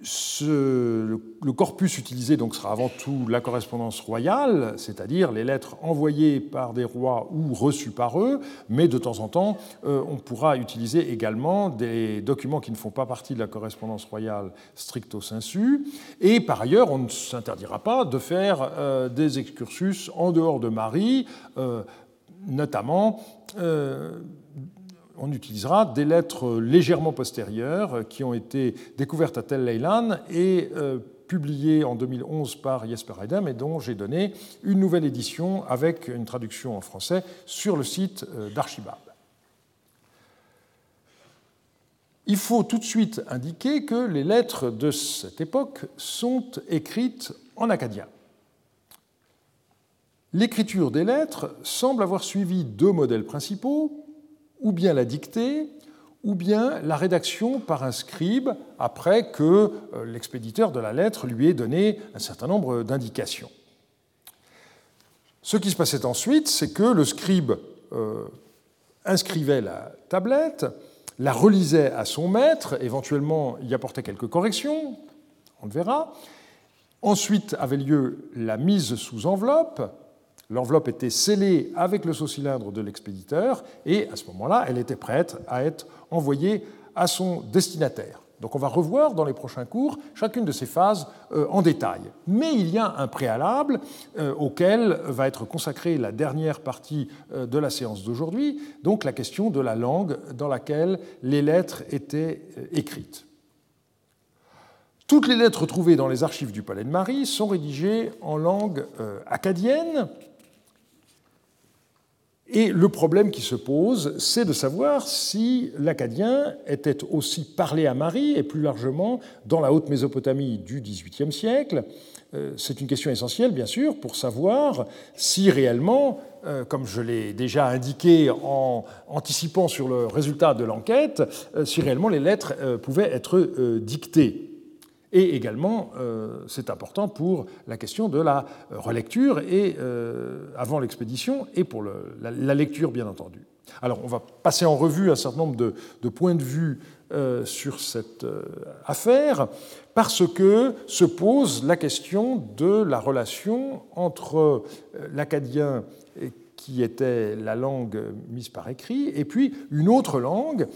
le corpus utilisé donc sera avant tout la correspondance royale, c'est-à-dire les lettres envoyées par des rois ou reçues par eux, mais de temps en temps, euh, on pourra utiliser également des documents qui ne font pas partie de la correspondance royale stricto sensu. Et par ailleurs, on ne s'interdira pas de faire euh, des excursus en dehors de Marie, euh, notamment on utilisera des lettres légèrement postérieures qui ont été découvertes à Tel Leilan et euh, publiées en 2011 par Jesper Eidem et dont j'ai donné une nouvelle édition avec une traduction en français sur le site euh, d'Archibald. Il faut tout de suite indiquer que les lettres de cette époque sont écrites en acadien. L'écriture des lettres semble avoir suivi deux modèles principaux ou bien la dictée, ou bien la rédaction par un scribe après que l'expéditeur de la lettre lui ait donné un certain nombre d'indications. Ce qui se passait ensuite, c'est que le scribe inscrivait la tablette, la relisait à son maître, éventuellement y apportait quelques corrections, on le verra. Ensuite avait lieu la mise sous enveloppe. L'enveloppe était scellée avec le saut-cylindre de l'expéditeur et à ce moment-là, elle était prête à être envoyée à son destinataire. Donc on va revoir dans les prochains cours chacune de ces phases euh, en détail. Mais il y a un préalable euh, auquel va être consacrée la dernière partie euh, de la séance d'aujourd'hui, donc la question de la langue dans laquelle les lettres étaient écrites. Toutes les lettres trouvées dans les archives du Palais de Marie sont rédigées en langue acadienne, et le problème qui se pose, c'est de savoir si l'acadien était aussi parlé à Marie et plus largement dans la haute Mésopotamie du XVIIIe siècle. Euh, c'est une question essentielle, bien sûr, pour savoir si réellement, euh, comme je l'ai déjà indiqué en anticipant sur le résultat de l'enquête, euh, si réellement les lettres pouvaient être dictées. Et également, euh, c'est important pour la question de la relecture et, euh, avant l'expédition et pour la, lecture, bien entendu. Alors, on va passer en revue un certain nombre de, points de vue euh, sur cette affaire, parce que se pose la question de la relation entre l'acadien qui était la langue mise par écrit, et puis une autre langue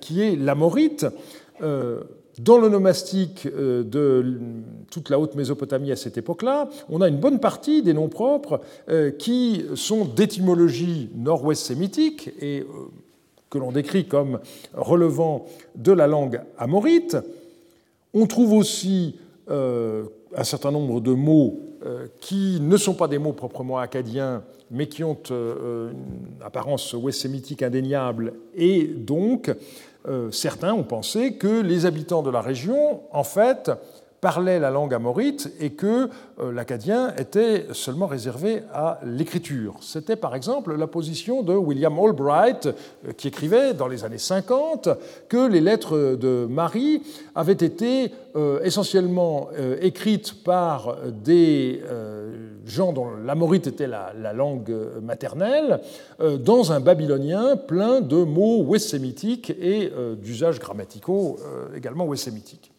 qui est l'amorite dans le nomastique euh, de toute la haute Mésopotamie à cette époque-là, on a une bonne partie des noms propres euh, qui sont d'étymologie nord-ouest sémitique et euh, que l'on décrit comme relevant de la langue amorite. On trouve aussi un certain nombre de mots qui ne sont pas des mots proprement acadiens, mais qui ont une apparence ouest-sémitique indéniable et donc euh, certains ont pensé que les habitants de la région, en fait, parlaient la langue amorite et que euh, l'acadien était seulement réservé à l'écriture. C'était par exemple la position de William Albright, euh, qui écrivait dans les années 50 que les lettres de Marie avaient été essentiellement écrites par des gens dont l'amorite était la, langue maternelle, dans un babylonien plein de mots ouest-sémitiques et d'usages grammaticaux également ouest-sémitiques.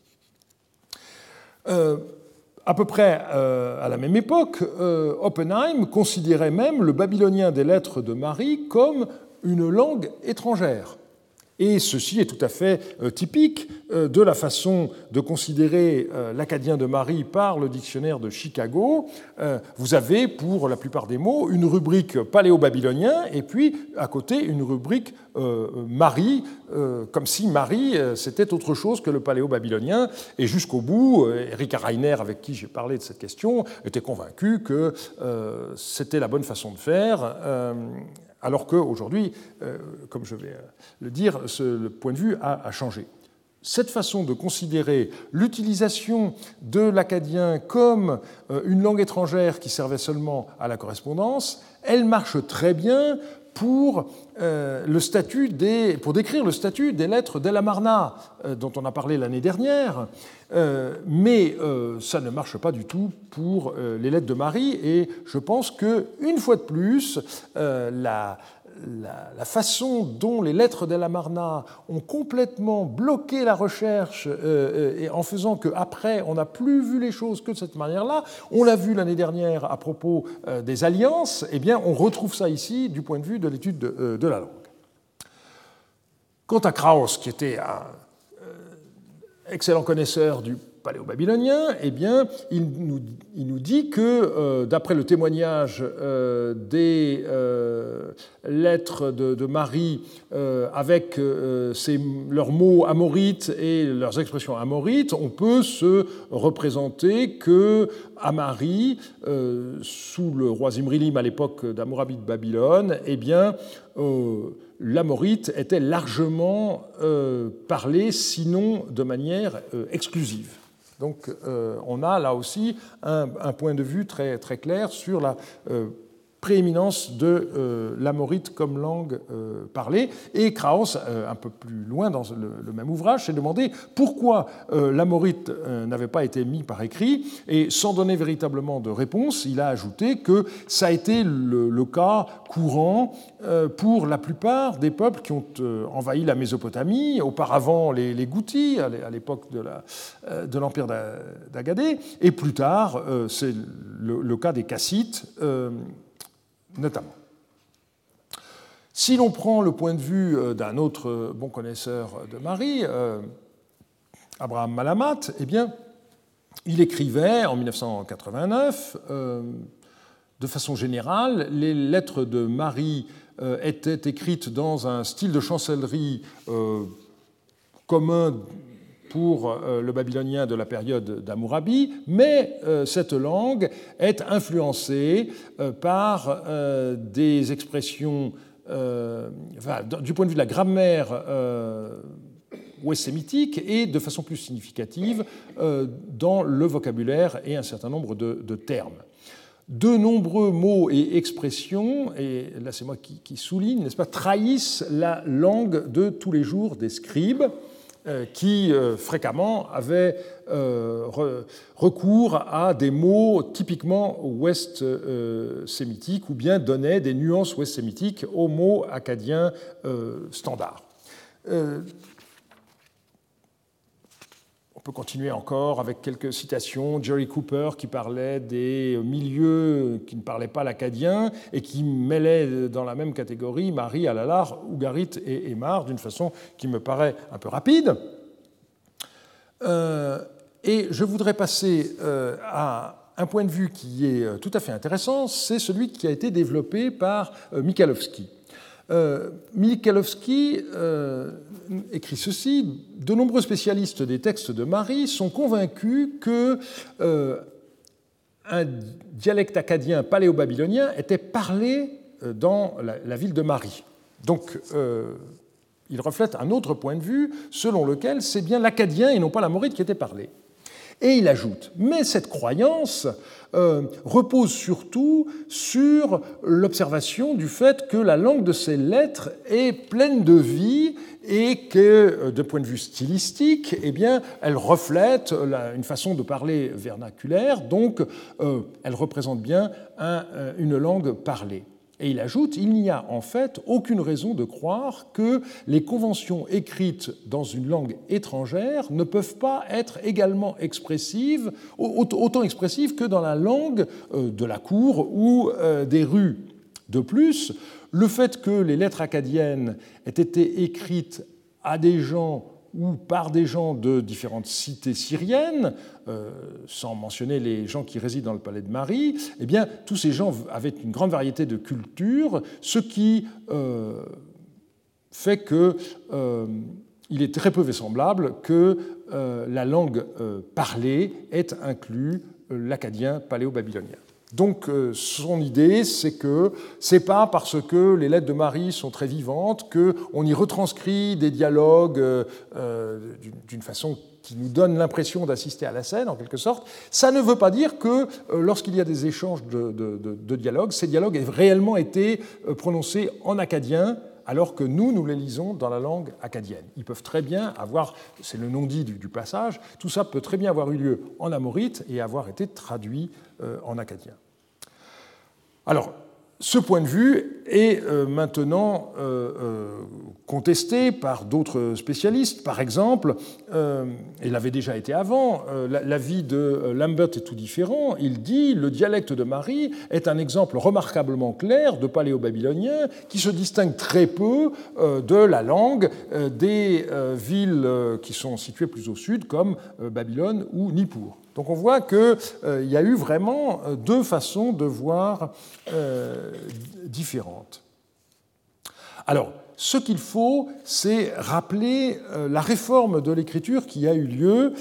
Euh, à peu près euh, à la même époque, euh, Oppenheim considérait même le babylonien des lettres de Marie comme une langue étrangère. Et ceci est tout à fait euh, typique euh, de la façon de considérer euh, l'acadien de Marie par le dictionnaire de Chicago. Vous avez, pour la plupart des mots, une rubrique paléo-babylonien et puis à côté une rubrique Marie, comme si Marie c'était autre chose que le paléo-babylonien. Et jusqu'au bout, Erika Reiner, avec qui j'ai parlé de cette question, était convaincu que c'était la bonne façon de faire alors qu'aujourd'hui, euh, comme je vais le dire, le point de vue a, changé. Cette façon de considérer l'utilisation de l'acadien comme euh, une langue étrangère qui servait seulement à la correspondance, elle marche très bien pour, euh, le statut des, pour décrire le statut des lettres d'El-Amarna, euh, dont on a parlé l'année dernière, euh, mais ça ne marche pas du tout pour les lettres de Marie, et je pense qu'une fois de plus, la, la, façon dont les lettres de la Marna ont complètement bloqué la recherche euh, euh, et en faisant qu'après, on n'a plus vu les choses que de cette manière-là, on l'a vu l'année dernière à propos euh, des alliances, eh bien, on retrouve ça ici du point de vue de l'étude de, la langue. Quant à Krauss, qui était un excellent connaisseur du paléo-babylonien, eh bien, il nous, dit que, euh, d'après le témoignage euh, des euh, lettres de, Marie avec leurs mots amorites et leurs expressions amorites, on peut se représenter que à Marie, sous le roi Zimrilim à l'époque d'Amorabi de Babylone, eh bien, l'amorite était largement parlé, sinon de manière exclusive. Donc euh, on a là aussi un, point de vue très, très clair sur la euh, prééminence de euh, l'amorite comme langue euh, parlée. Et Krauss, euh, un peu plus loin dans le, même ouvrage, s'est demandé pourquoi l'amorite n'avait pas été mis par écrit. Et sans donner véritablement de réponse, il a ajouté que ça a été le, cas courant pour la plupart des peuples qui ont envahi la Mésopotamie, auparavant les, les Goutis, à l'époque de l'Empire d'Agadé, et plus tard, c'est le, le, cas des Cassites notamment. Si l'on prend le point de vue euh, d'un autre euh, bon connaisseur de Marie, euh, Abraham Malamat, eh il écrivait en 1989, de façon générale, les lettres de Marie étaient écrites dans un style de chancellerie commun pour euh, le babylonien de la période d'Amourabi, mais euh, cette langue est influencée euh, par des expressions, du point de vue de la grammaire ouest-sémitique et de façon plus significative dans le vocabulaire et un certain nombre de, termes. De nombreux mots et expressions, et là c'est moi qui, qui souligne, n'est-ce pas, trahissent la langue de tous les jours des scribes. Euh, qui euh, fréquemment avaient euh, recours à des mots typiquement ouest-sémitiques ou bien donnaient des nuances ouest-sémitiques aux mots acadiens standards. On peut continuer encore avec quelques citations. Jerry Cooper qui parlait des milieux qui ne parlaient pas l'acadien et qui mêlait dans la même catégorie Marie, Alalar, Ougarit et Aymar d'une façon qui me paraît un peu rapide. Euh, et je voudrais passer euh, à un point de vue qui est euh, tout à fait intéressant, c'est celui qui a été développé par Michalowski. Euh, écrit ceci De nombreux spécialistes des textes de Marie sont convaincus que euh, un dialecte acadien paléo-babylonien était parlé euh, dans la, ville de Marie. Donc, euh, il reflète un autre point de vue selon lequel c'est bien l'acadien et non pas la morite qui était parlé. Et il ajoute, mais cette croyance euh, repose surtout sur l'observation du fait que la langue de ces lettres est pleine de vie et que, euh, de point de vue stylistique, eh elle reflète une façon de parler vernaculaire, donc euh, elle représente bien une langue parlée. Et il ajoute, il n'y a en fait aucune raison de croire que les conventions écrites dans une langue étrangère ne peuvent pas être également expressives, autant expressives que dans la langue euh, de la cour ou euh, des rues. De plus, le fait que les lettres acadiennes aient été écrites à des gens ou par des gens de différentes cités syriennes, euh, sans mentionner les gens qui résident dans le palais de Marie, eh bien, tous ces gens avaient une grande variété de cultures, ce qui euh, fait qu'il euh, est très peu vraisemblable que la langue parlée ait inclus l'acadien paléo-babylonien. Donc euh, son idée, c'est que c'est pas parce que les lettres de Marie sont très vivantes qu'on y retranscrit des dialogues euh, euh, d'une façon qui nous donne l'impression d'assister à la scène, en quelque sorte. Ça ne veut pas dire que lorsqu'il y a des échanges de, dialogues, ces dialogues aient réellement été prononcés en acadien, alors que nous, nous les lisons dans la langue acadienne. Ils peuvent très bien avoir, c'est le non-dit du, passage, tout ça peut très bien avoir eu lieu en amorite et avoir été traduit euh, en acadien. Alors, ce point de vue est euh, maintenant euh, contesté par d'autres spécialistes. Par exemple, il avait déjà été avant, l'avis de Lambert est tout différent. Il dit le dialecte de Marie est un exemple remarquablement clair de paléo-babylonien qui se distingue très peu de la langue des villes qui sont situées plus au sud, comme Babylone ou Nippur. Donc on voit qu'il euh, y a eu vraiment euh, deux façons de voir euh, différentes. Alors, ce qu'il faut, c'est rappeler la réforme de l'écriture qui a eu lieu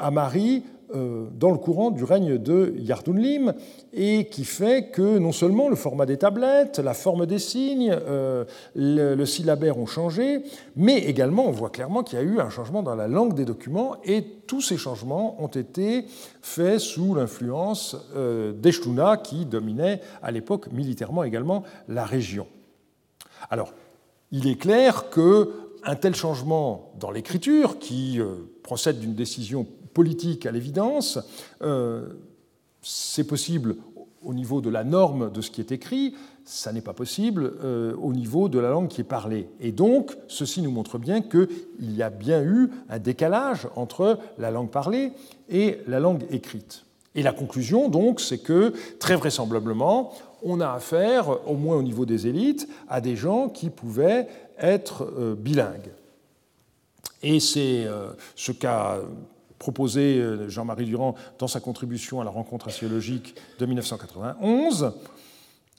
à Marie dans le courant du règne de Yardunlim et qui fait que non seulement le format des tablettes, la forme des signes, euh, le, syllabaire ont changé, mais également on voit clairement qu'il y a eu un changement dans la langue des documents et tous ces changements ont été faits sous l'influence euh, d'Eshtuna qui dominait à l'époque militairement également la région. Alors, il est clair que un tel changement dans l'écriture, qui procède d'une décision politique à l'évidence. Euh, c'est possible au niveau de la norme de ce qui est écrit, ça n'est pas possible euh, au niveau de la langue qui est parlée. Et donc, ceci nous montre bien qu'il y a bien eu un décalage entre la langue parlée et la langue écrite. Et la conclusion, donc, c'est que, très vraisemblablement, on a affaire, au moins au niveau des élites, à des gens qui pouvaient être euh, bilingues. Et c'est ce qu'a proposé euh, Jean-Marie Durand dans sa contribution à la rencontre archéologique de 1991.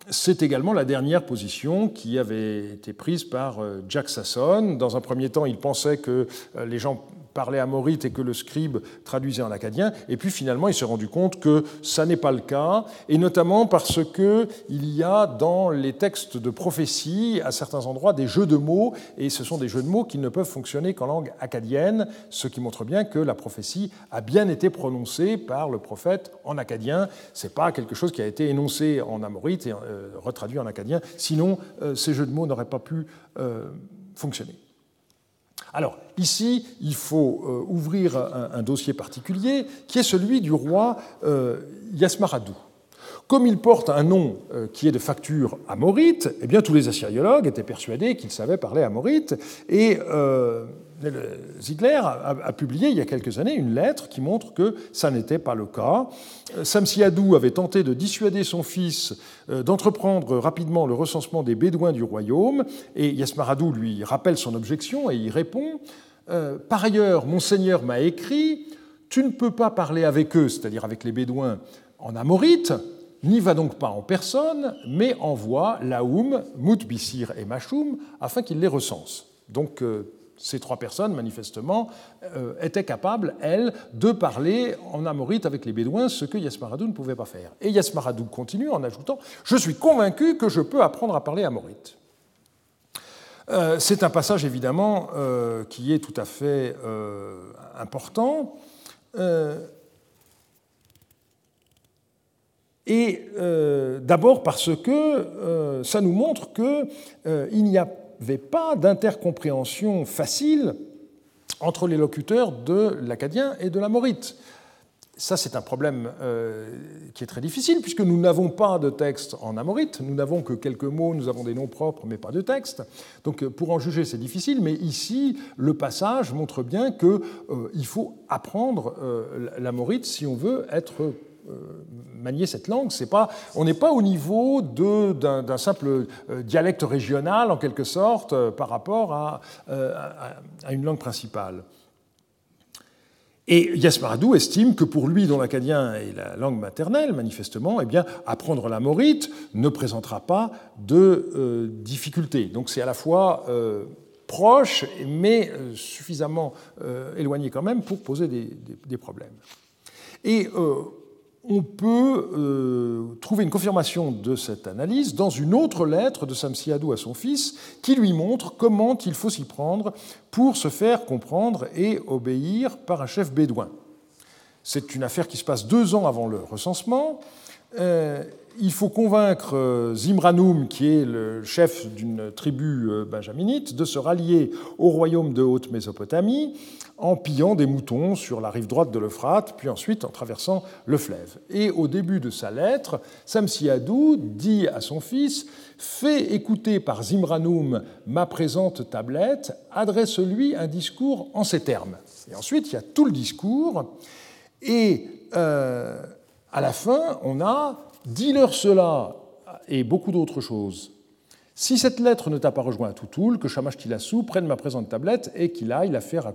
C'est également la dernière position qui avait été prise par euh, Jack Sasson. Dans un premier temps, il pensait que euh, les gens parlait amorite et que le scribe traduisait en acadien. Et puis finalement, il s'est rendu compte que ça n'est pas le cas, et notamment parce qu'il y a dans les textes de prophétie, à certains endroits, des jeux de mots, et ce sont des jeux de mots qui ne peuvent fonctionner qu'en langue acadienne, ce qui montre bien que la prophétie a bien été prononcée par le prophète en acadien. Ce n'est pas quelque chose qui a été énoncé en amorite et euh, retraduit en acadien, sinon euh, ces jeux de mots n'auraient pas pu euh, fonctionner. Alors, ici, il faut euh, ouvrir un, dossier particulier qui est celui du roi euh, Yasmaradou. Comme il porte un nom euh, qui est de facture amorite, eh bien, tous les assyriologues étaient persuadés qu'il savait parler amorite. Et Ziegler a, publié il y a quelques années une lettre qui montre que ça n'était pas le cas. Samsiadou avait tenté de dissuader son fils euh, d'entreprendre rapidement le recensement des Bédouins du royaume, et Yasmaradou lui rappelle son objection et y répond euh, Par ailleurs, mon seigneur m'a écrit Tu ne peux pas parler avec eux, c'est-à-dire avec les Bédouins, en amorite, n'y va donc pas en personne, mais envoie Laoum, Moutbissir et Machoum afin qu'ils les recensent. Donc euh, ces trois personnes, manifestement, euh, étaient capables, elles, de parler en amorite avec les Bédouins, ce que Yasmaradou ne pouvait pas faire. Et Yasmaradou continue en ajoutant Je suis convaincu que je peux apprendre à parler amorite. Euh, c'est un passage, évidemment, euh, qui est tout à fait important. et d'abord parce que ça nous montre qu'il n'y a avait pas d'intercompréhension facile entre les locuteurs de l'acadien et de la morite. Ça, c'est un problème euh, qui est très difficile, puisque nous n'avons pas de texte en amorite, nous n'avons que quelques mots, nous avons des noms propres, mais pas de texte. Donc, euh, pour en juger, c'est difficile, mais ici, le passage montre bien qu'il euh, faut apprendre l'amorite si on veut être euh, manier cette langue. Pas, on n'est pas au niveau d'un simple euh, dialecte régional, en quelque sorte, euh, par rapport à, à, une langue principale. Et Yasmaradou estime que pour lui, dont l'acadien est la langue maternelle, manifestement, eh bien, apprendre la morite ne présentera pas de difficultés. Donc c'est à la fois proche, mais suffisamment éloigné quand même pour poser des, des problèmes. Et on peut euh, trouver une confirmation de cette analyse dans une autre lettre de Samsiadou à son fils qui lui montre comment il faut s'y prendre pour se faire comprendre et obéir par un chef bédouin. C'est une affaire qui se passe deux ans avant le recensement. Euh, il faut convaincre euh, Zimranoum, qui est le chef d'une tribu euh, benjaminite, de se rallier au royaume de Haute-Mésopotamie en pillant des moutons sur la rive droite de l'Euphrate, puis ensuite en traversant le fleuve. Et au début de sa lettre, Samsiadou dit à son fils Fais écouter par Zimranoum ma présente tablette, adresse-lui un discours en ces termes. Et ensuite, il y a tout le discours, et euh, à la fin, on a Dis-leur cela et beaucoup d'autres choses. Si cette lettre ne t'a pas rejoint à Toutoul, que Shamash Tilassou prenne ma présente tablette et qu'il aille la faire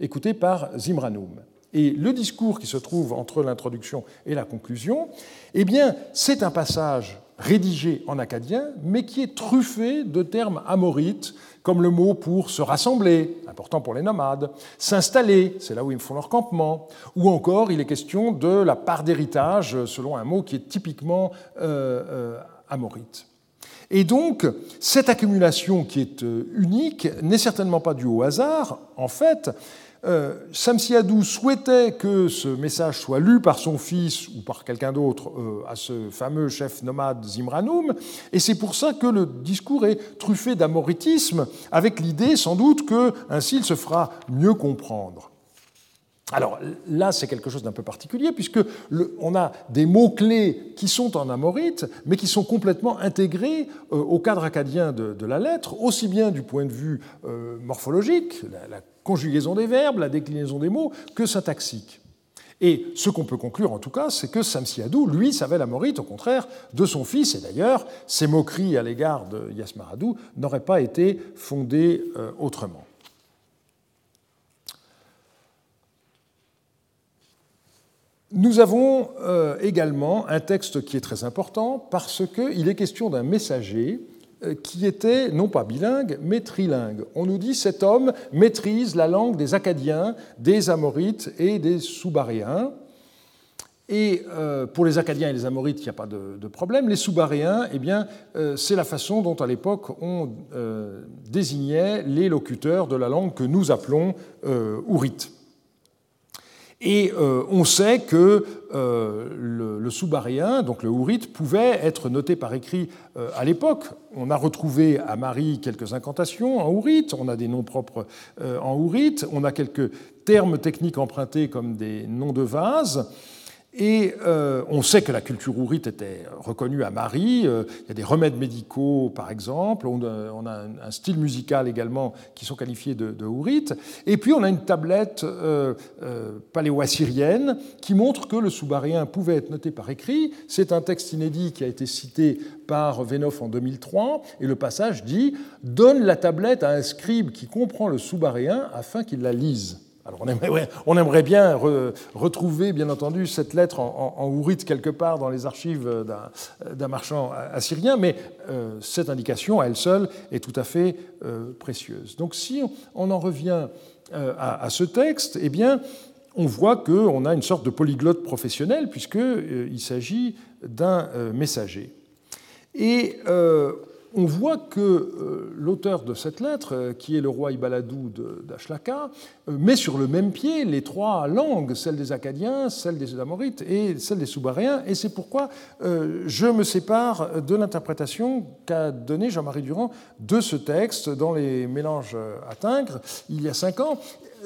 écouter, par Zimranoum. Et le discours qui se trouve entre l'introduction et la conclusion, eh bien, c'est un passage rédigé en acadien, mais qui est truffé de termes amorites, comme le mot pour se rassembler, important pour les nomades, s'installer, c'est là où ils font leur campement, ou encore il est question de la part d'héritage, selon un mot qui est typiquement euh, euh, amorite. Et donc, cette accumulation qui est unique n'est certainement pas due au hasard. En fait, euh, Samsiadou souhaitait que ce message soit lu par son fils ou par quelqu'un d'autre euh, à ce fameux chef nomade Zimranoum, et c'est pour ça que le discours est truffé d'amoritisme, avec l'idée sans doute que ainsi il se fera mieux comprendre. Alors là, c'est quelque chose d'un peu particulier, puisque on a des mots-clés qui sont en amorite, mais qui sont complètement intégrés euh, au cadre acadien de, la lettre, aussi bien du point de vue morphologique, la conjugaison des verbes, la déclinaison des mots, que syntaxique. Et ce qu'on peut conclure en tout cas, c'est que Samsiadou, lui, savait la morite, au contraire de son fils, et d'ailleurs, ses moqueries à l'égard de Yasmaradou n'auraient pas été fondées euh, autrement. Nous avons euh, également un texte qui est très important parce qu'il est question d'un messager euh, qui était non pas bilingue, mais trilingue. On nous dit cet homme maîtrise la langue des Acadiens, des Amorites et des Soubaréens. Et euh, pour les Acadiens et les Amorites, il n'y a pas de, problème. Les Soubaréens, eh c'est la façon dont, à l'époque, on désignait les locuteurs de la langue que nous appelons Ourite. Et euh, on sait que euh, le, le donc le Hourite, pouvait être noté par écrit euh, à l'époque. On a retrouvé à Marie quelques incantations en Hourite, on a des noms propres en Hourite, on a quelques termes techniques empruntés comme des noms de vases. Et euh, on sait que la culture ourite était reconnue à Marie. Euh, il y a des remèdes médicaux, par exemple. On a, un style musical également qui sont qualifiés de, de ourite. Et puis on a une tablette euh, paléo-assyrienne qui montre que le soubarien pouvait être noté par écrit. C'est un texte inédit qui a été cité par Venoff en 2003. Et le passage dit Donne la tablette à un scribe qui comprend le soubarien afin qu'il la lise on aimerait, bien retrouver, bien entendu, cette lettre en, en, quelque part dans les archives d'un marchand assyrien, mais euh, cette indication à elle seule est tout à fait euh, précieuse. Donc si on, en revient euh, à, ce texte, eh bien, on voit qu'on a une sorte de polyglotte professionnel, puisqu'il s'agit d'un messager. On voit que euh, l'auteur de cette lettre, euh, qui est le roi Ibaladou d'Ashlaka, euh, met sur le même pied les trois langues, celle des Acadiens, celle des Amorites et celle des Soubaréens, et c'est pourquoi je me sépare de l'interprétation qu'a donnée Jean-Marie Durand de ce texte dans les mélanges à Tingres il y a cinq ans,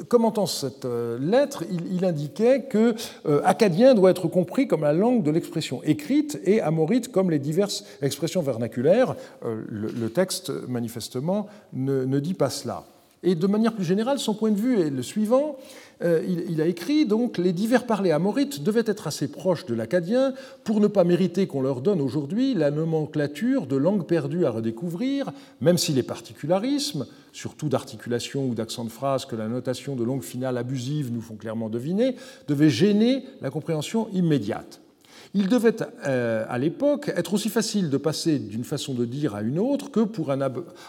commentant cette euh, lettre, il, indiquait que euh, acadien doit être compris comme la langue de l'expression écrite et amorite comme les diverses expressions vernaculaires. Euh, le, texte, manifestement, ne, dit pas cela. Et de manière plus générale, son point de vue est le suivant. Il, a écrit donc les divers parlers amorites devaient être assez proches de l'acadien pour ne pas mériter qu'on leur donne aujourd'hui la nomenclature de langue perdue à redécouvrir, même si les particularismes, surtout d'articulation ou d'accent de phrase que la notation de langue finale abusive nous font clairement deviner, devait gêner la compréhension immédiate. Il devait euh, à l'époque être aussi facile de passer d'une façon de dire à une autre que pour un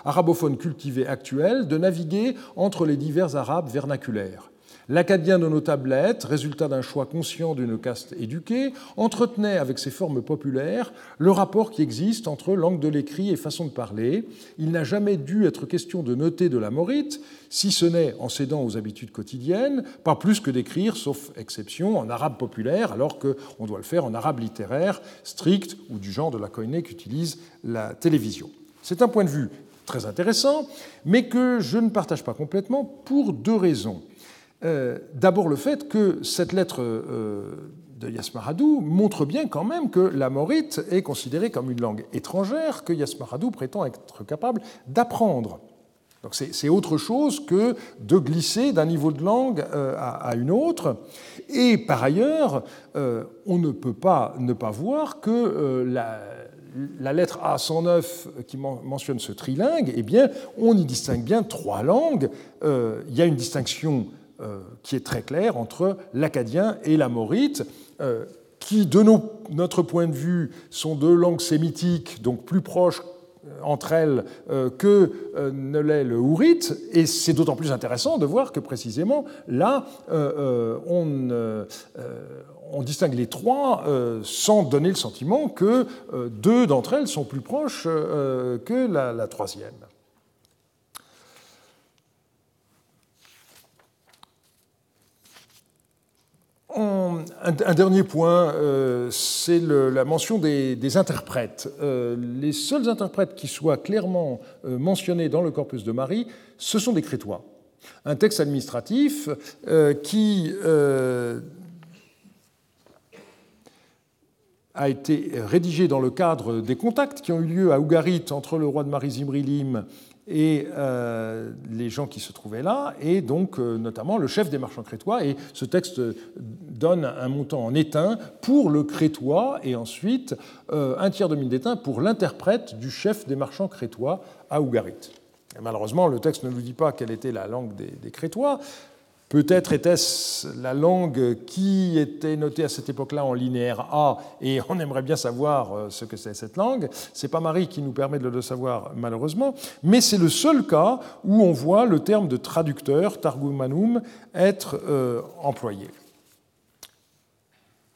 arabophone cultivé actuel de naviguer entre les divers arabes vernaculaires. L'acadien de nos tablettes, résultat d'un choix conscient d'une caste éduquée, entretenait avec ses formes populaires le rapport qui existe entre langue de l'écrit et façon de parler. Il n'a jamais dû être question de noter de la morite, si ce n'est en cédant aux habitudes quotidiennes, pas plus que d'écrire, sauf exception, en arabe populaire, alors qu'on doit le faire en arabe littéraire, strict ou du genre de la koiné qu'utilise la télévision. C'est un point de vue très intéressant, mais que je ne partage pas complètement pour deux raisons. Euh, d'abord le fait que cette lettre euh, de Yasmaradou montre bien quand même que la morite est considérée comme une langue étrangère que Yasmaradou prétend être capable d'apprendre. Donc c'est autre chose que de glisser d'un niveau de langue euh, à une autre. Et par ailleurs, on ne peut pas ne pas voir que la, lettre A109 qui mentionne ce trilingue, eh bien, on y distingue bien trois langues. il y a une distinction qui est très clair entre l'acadien et l'amorite, euh, qui, de notre point de vue, sont deux langues sémitiques, donc plus proches entre elles que ne l'est le hourite, et c'est d'autant plus intéressant de voir que précisément là, on distingue les trois sans donner le sentiment que deux d'entre elles sont plus proches que la troisième. Un, dernier point, euh, c'est la mention des, interprètes. Euh, les seuls interprètes qui soient clairement euh, mentionnés dans le corpus de Marie, ce sont des crétois. Un texte administratif qui a été rédigé dans le cadre des contacts qui ont eu lieu à Ougarit entre le roi de Marie Zimrilim et euh, les gens qui se trouvaient là, et donc euh, notamment le chef des marchands crétois. Et ce texte donne un montant en étain pour le crétois, et ensuite euh, un tiers de mine d'étain pour l'interprète du chef des marchands crétois à Ougarit. malheureusement, le texte ne nous dit pas quelle était la langue des crétois. Peut-être était-ce la langue qui était notée à cette époque-là en linéaire A, et on aimerait bien savoir euh, ce que c'est cette langue. C'est pas Marie qui nous permet de le savoir, malheureusement, mais c'est le seul cas où on voit le terme de traducteur, targumanum, être euh, employé.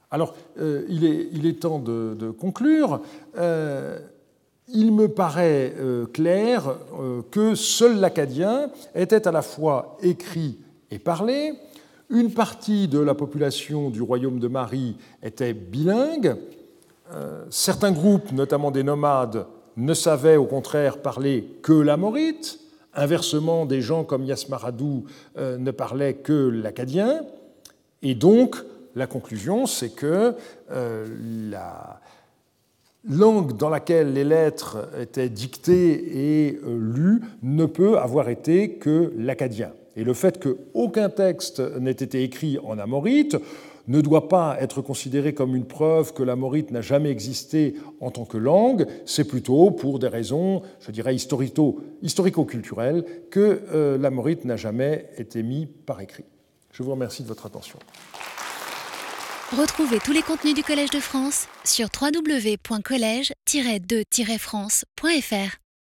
Alors, euh, il, est, temps de, conclure. il me paraît clair que seul l'acadien était à la fois écrit et parler. Une partie de la population du royaume de Marie était bilingue. Euh, certains groupes, notamment des nomades, ne savaient au contraire parler que l'amorite. Inversement, des gens comme Yasmaradou euh, ne parlaient que l'acadien. Et donc, la conclusion, c'est que euh, la langue dans laquelle les lettres étaient dictées et lues ne peut avoir été que l'acadien. Et le fait qu'aucun texte n'ait été écrit en amorite ne doit pas être considéré comme une preuve que l'amorite n'a jamais existé en tant que langue, c'est plutôt pour des raisons, je dirais, historico-culturelles que euh, l'amorite n'a jamais été mis par écrit. Je vous remercie de votre attention. Retrouvez tous les contenus du Collège de France sur www.colège-2-france.fr.